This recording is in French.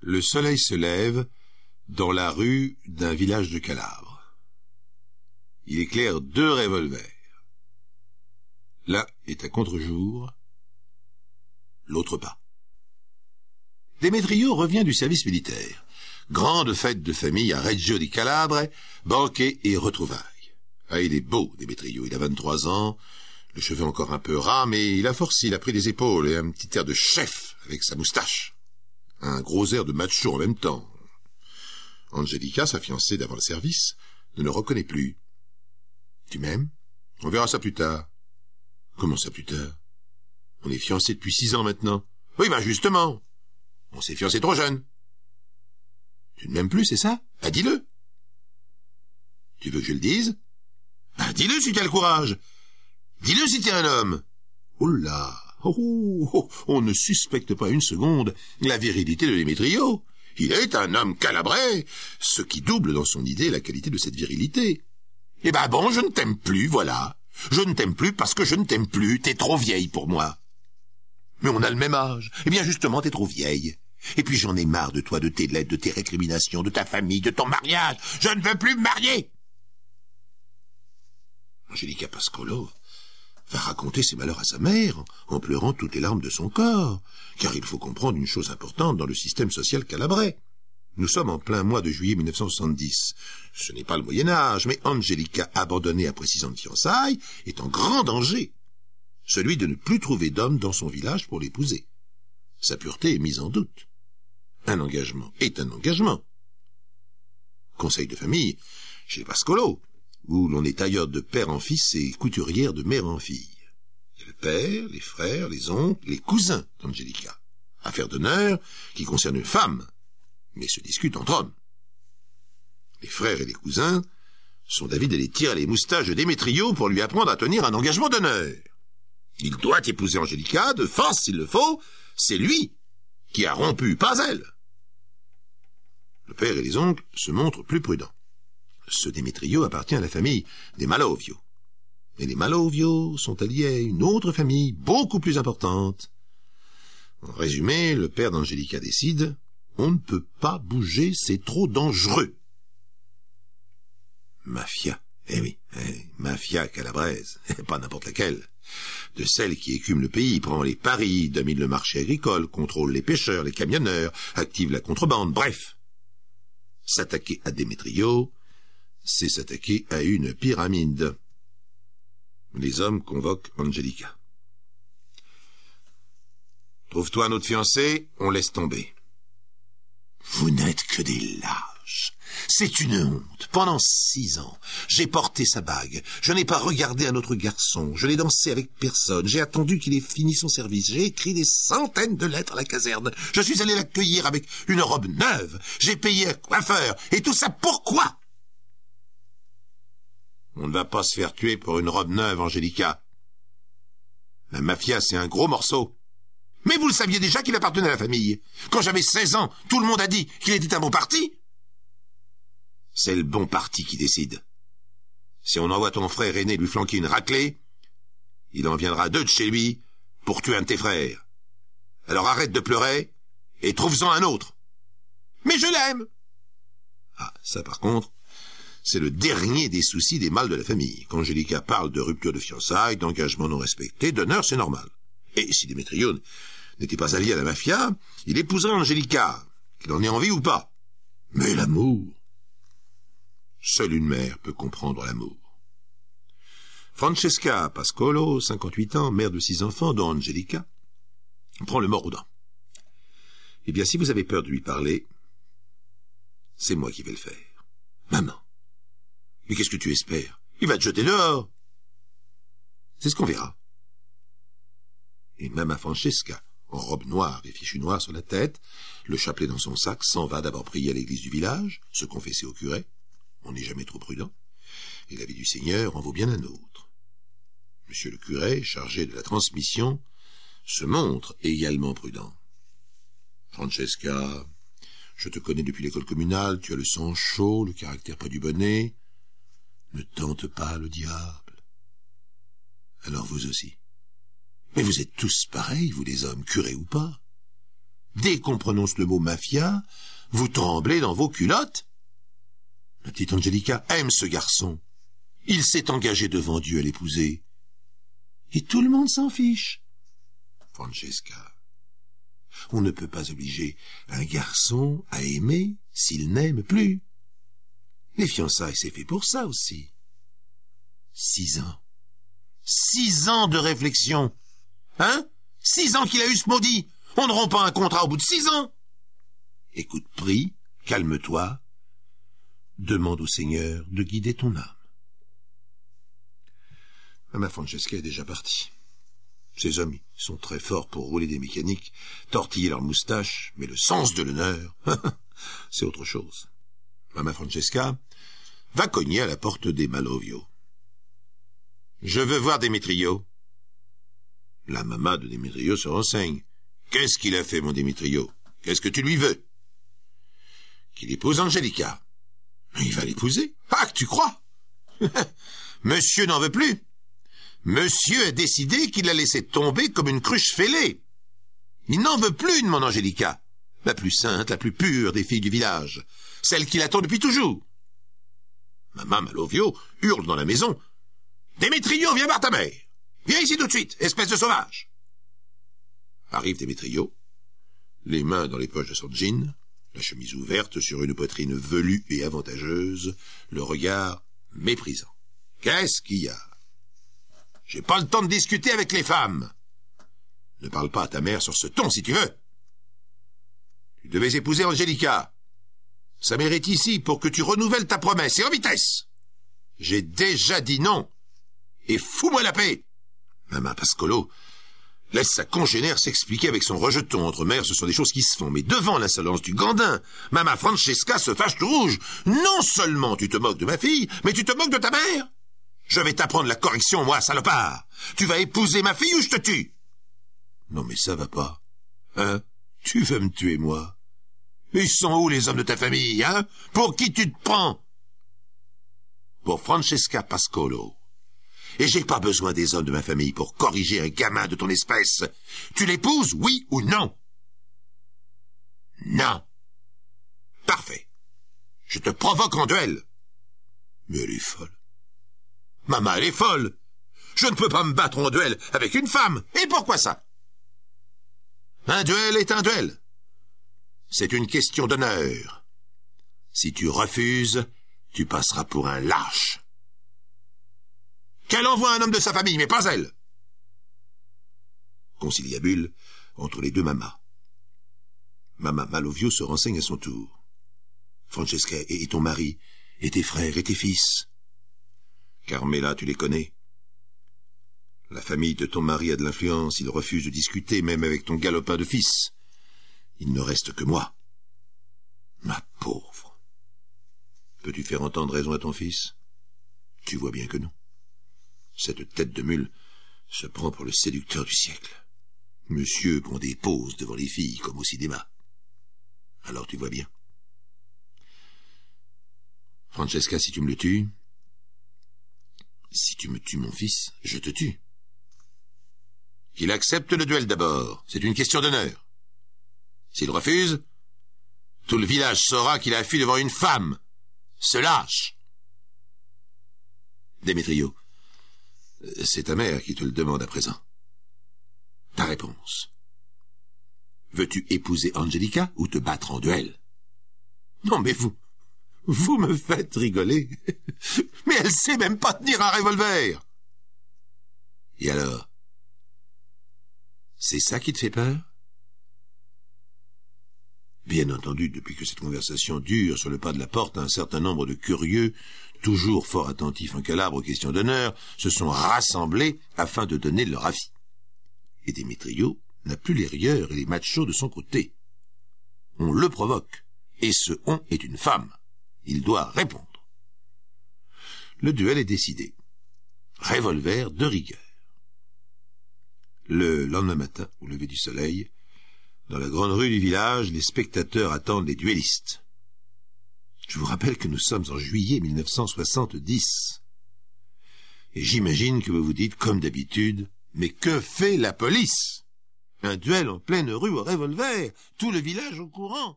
Le soleil se lève dans la rue d'un village de Calabre. Il éclaire deux revolvers. L'un est à contre-jour, l'autre pas. Demetrio revient du service militaire. Grande fête de famille à Reggio di Calabre, banquet et retrouvailles. Ah, il est beau, Demetrio. Il a 23 ans, le cheveu encore un peu ras, mais il a force, il a pris les épaules et un petit air de chef avec sa moustache. Un gros air de macho en même temps. Angelica, sa fiancée d'avant le service, ne le reconnaît plus. Tu m'aimes? On verra ça plus tard. Comment ça plus tard? On est fiancés depuis six ans maintenant. Oui, ben justement. On s'est fiancés trop jeune. Tu ne m'aimes plus, c'est ça? Ah, dis-le. Tu veux que je le dise? Ah, dis-le si tu as le courage. Dis-le si tu es un homme. Là oh, oh, oh, On ne suspecte pas une seconde la virilité de Démétrio. Il est un homme calabrais, ce qui double dans son idée la qualité de cette virilité. Eh ben bon, je ne t'aime plus, voilà. Je ne t'aime plus parce que je ne t'aime plus, t'es trop vieille pour moi. Mais on a le même âge. Eh bien justement, t'es trop vieille. Et puis j'en ai marre de toi, de tes lettres, de tes récriminations, de ta famille, de ton mariage. Je ne veux plus me marier. Angelica Pascolo va raconter ses malheurs à sa mère, en pleurant toutes les larmes de son corps, car il faut comprendre une chose importante dans le système social calabrais. Nous sommes en plein mois de juillet 1970. Ce n'est pas le Moyen Âge, mais Angelica, abandonnée après six ans de fiançailles, est en grand danger. Celui de ne plus trouver d'homme dans son village pour l'épouser. Sa pureté est mise en doute. Un engagement est un engagement. Conseil de famille chez Pascolo, où l'on est tailleur de père en fils et couturière de mère en fille. Le père, les frères, les oncles, les cousins d'Angelica. Affaire d'honneur qui concerne une femme, mais se discute entre hommes. Les frères et les cousins sont d'avis d'aller tirer les moustaches de Démétrio pour lui apprendre à tenir un engagement d'honneur. Il doit épouser Angelica, de force s'il le faut, c'est lui qui a rompu, pas elle. Le père et les oncles se montrent plus prudents. Ce Démétrio appartient à la famille des Malovio. Et les Malovio sont alliés à une autre famille beaucoup plus importante. En résumé, le père d'Angelica décide on ne peut pas bouger, c'est trop dangereux. Mafia. Eh oui, eh, mafia calabraise, pas n'importe laquelle. De celle qui écume le pays, prend les paris, domine le marché agricole, contrôle les pêcheurs, les camionneurs, active la contrebande, bref. S'attaquer à Démétrio, c'est s'attaquer à une pyramide. Les hommes convoquent Angelica. Trouve-toi un autre fiancé, on laisse tomber. Vous n'êtes que des lâches. C'est une honte. Pendant six ans, j'ai porté sa bague. Je n'ai pas regardé un autre garçon. Je n'ai dansé avec personne. J'ai attendu qu'il ait fini son service. J'ai écrit des centaines de lettres à la caserne. Je suis allé l'accueillir avec une robe neuve. J'ai payé un coiffeur. Et tout ça pourquoi? On ne va pas se faire tuer pour une robe neuve, Angélica. La mafia, c'est un gros morceau. Mais vous le saviez déjà qu'il appartenait à la famille. Quand j'avais 16 ans, tout le monde a dit qu'il était un bon parti. C'est le bon parti qui décide. Si on envoie ton frère aîné lui flanquer une raclée, il en viendra deux de chez lui pour tuer un de tes frères. Alors arrête de pleurer et trouve-en un autre. Mais je l'aime. Ah, ça par contre, c'est le dernier des soucis des mâles de la famille. Quand Angélica parle de rupture de fiançailles, d'engagement non respecté, d'honneur, c'est normal. Et si Démétrio n'était pas allié à la mafia, il épouserait Angelica, qu'il en ait envie ou pas. Mais l'amour Seule une mère peut comprendre l'amour. Francesca Pascolo, 58 ans, mère de six enfants, dont Angelica, prend le mort aux dents. Eh bien, si vous avez peur de lui parler, c'est moi qui vais le faire. Maman. Mais qu'est-ce que tu espères? Il va te jeter dehors. C'est ce qu'on verra. Et même à Francesca, en robe noire et fichu noir sur la tête, le chapelet dans son sac, s'en va d'abord prier à l'église du village, se confesser au curé. On n'est jamais trop prudent. Et la vie du Seigneur en vaut bien un autre. Monsieur le curé, chargé de la transmission, se montre également prudent. Francesca, je te connais depuis l'école communale, tu as le sang chaud, le caractère pas du bonnet. Ne tente pas le diable. Alors vous aussi. Mais vous êtes tous pareils, vous les hommes, curés ou pas. Dès qu'on prononce le mot mafia, vous tremblez dans vos culottes. La petite Angelica aime ce garçon. Il s'est engagé devant Dieu à l'épouser. Et tout le monde s'en fiche. Francesca, on ne peut pas obliger un garçon à aimer s'il n'aime plus. Les fiançailles, c'est fait pour ça aussi. Six ans. Six ans de réflexion. Hein? Six ans qu'il a eu ce maudit. On ne rompt pas un contrat au bout de six ans. Écoute, prie, calme-toi. Demande au Seigneur de guider ton âme. Ma Francesca est déjà partie. Ces hommes sont très forts pour rouler des mécaniques, tortiller leurs moustaches, mais le sens de l'honneur, c'est autre chose. Mama Francesca va cogner à la porte des Malovio. Je veux voir Démétrio. La maman de Démétrio se renseigne. Qu'est-ce qu'il a fait, mon Démétrio? Qu'est-ce que tu lui veux? Qu'il épouse Angelica. Il va l'épouser. Ah, tu crois? Monsieur n'en veut plus. Monsieur a décidé qu'il la laissé tomber comme une cruche fêlée. Il n'en veut plus de mon Angélica, la plus sainte, la plus pure des filles du village, celle qui l'attend depuis toujours. Maman Malovio hurle dans la maison. Démétrio, viens voir ta mère. Viens ici tout de suite, espèce de sauvage. Arrive Démétrio, les mains dans les poches de son jean, la chemise ouverte sur une poitrine velue et avantageuse, le regard méprisant. Qu'est-ce qu'il y a? J'ai pas le temps de discuter avec les femmes. Ne parle pas à ta mère sur ce ton si tu veux. Tu devais épouser Angélica. Sa mère est ici pour que tu renouvelles ta promesse et en vitesse. J'ai déjà dit non. Et fous-moi la paix. Maman Pascolo laisse sa congénère s'expliquer avec son rejeton. Entre mères, ce sont des choses qui se font. Mais devant l'insolence du gandin, Mama Francesca se fâche tout rouge. Non seulement tu te moques de ma fille, mais tu te moques de ta mère. Je vais t'apprendre la correction, moi, salopard. Tu vas épouser ma fille ou je te tue? Non mais ça va pas. Hein? Tu veux me tuer, moi? Ils sont où les hommes de ta famille, hein? Pour qui tu te prends? Pour Francesca Pascolo. Et j'ai pas besoin des hommes de ma famille pour corriger un gamin de ton espèce. Tu l'épouses, oui ou non? Non. Parfait. Je te provoque en duel. Mais elle est folle. Maman, elle est folle. Je ne peux pas me battre en duel avec une femme. Et pourquoi ça? Un duel est un duel. C'est une question d'honneur. Si tu refuses, tu passeras pour un lâche. Qu'elle envoie un homme de sa famille, mais pas elle. Conciliabule entre les deux mamas. Mama Malovio se renseigne à son tour. Francesca et ton mari, et tes frères et tes fils. Carmela, tu les connais. La famille de ton mari a de l'influence, il refuse de discuter même avec ton galopin de fils. Il ne reste que moi. Ma pauvre. Peux-tu faire entendre raison à ton fils? Tu vois bien que non. Cette tête de mule se prend pour le séducteur du siècle. Monsieur prend des poses devant les filles comme au cinéma. Alors tu vois bien. Francesca, si tu me le tues, si tu me tues mon fils, je te tue. Qu'il accepte le duel d'abord, c'est une question d'honneur. S'il refuse, tout le village saura qu'il a fui devant une femme. Se lâche. Démétrio, c'est ta mère qui te le demande à présent. Ta réponse. Veux-tu épouser Angelica ou te battre en duel? Non mais vous, vous me faites rigoler. Mais elle sait même pas tenir un revolver. Et alors? C'est ça qui te fait peur? Bien entendu, depuis que cette conversation dure sur le pas de la porte, un certain nombre de curieux, toujours fort attentifs en calabre aux questions d'honneur, se sont rassemblés afin de donner leur avis. Et Démétrio n'a plus les rieurs et les machos de son côté. On le provoque, et ce on est une femme. Il doit répondre. Le duel est décidé. Revolver de rigueur. Le lendemain matin, au lever du soleil, dans la grande rue du village, les spectateurs attendent les duellistes. Je vous rappelle que nous sommes en juillet 1970. Et j'imagine que vous vous dites, comme d'habitude, mais que fait la police? Un duel en pleine rue au revolver, tout le village au courant.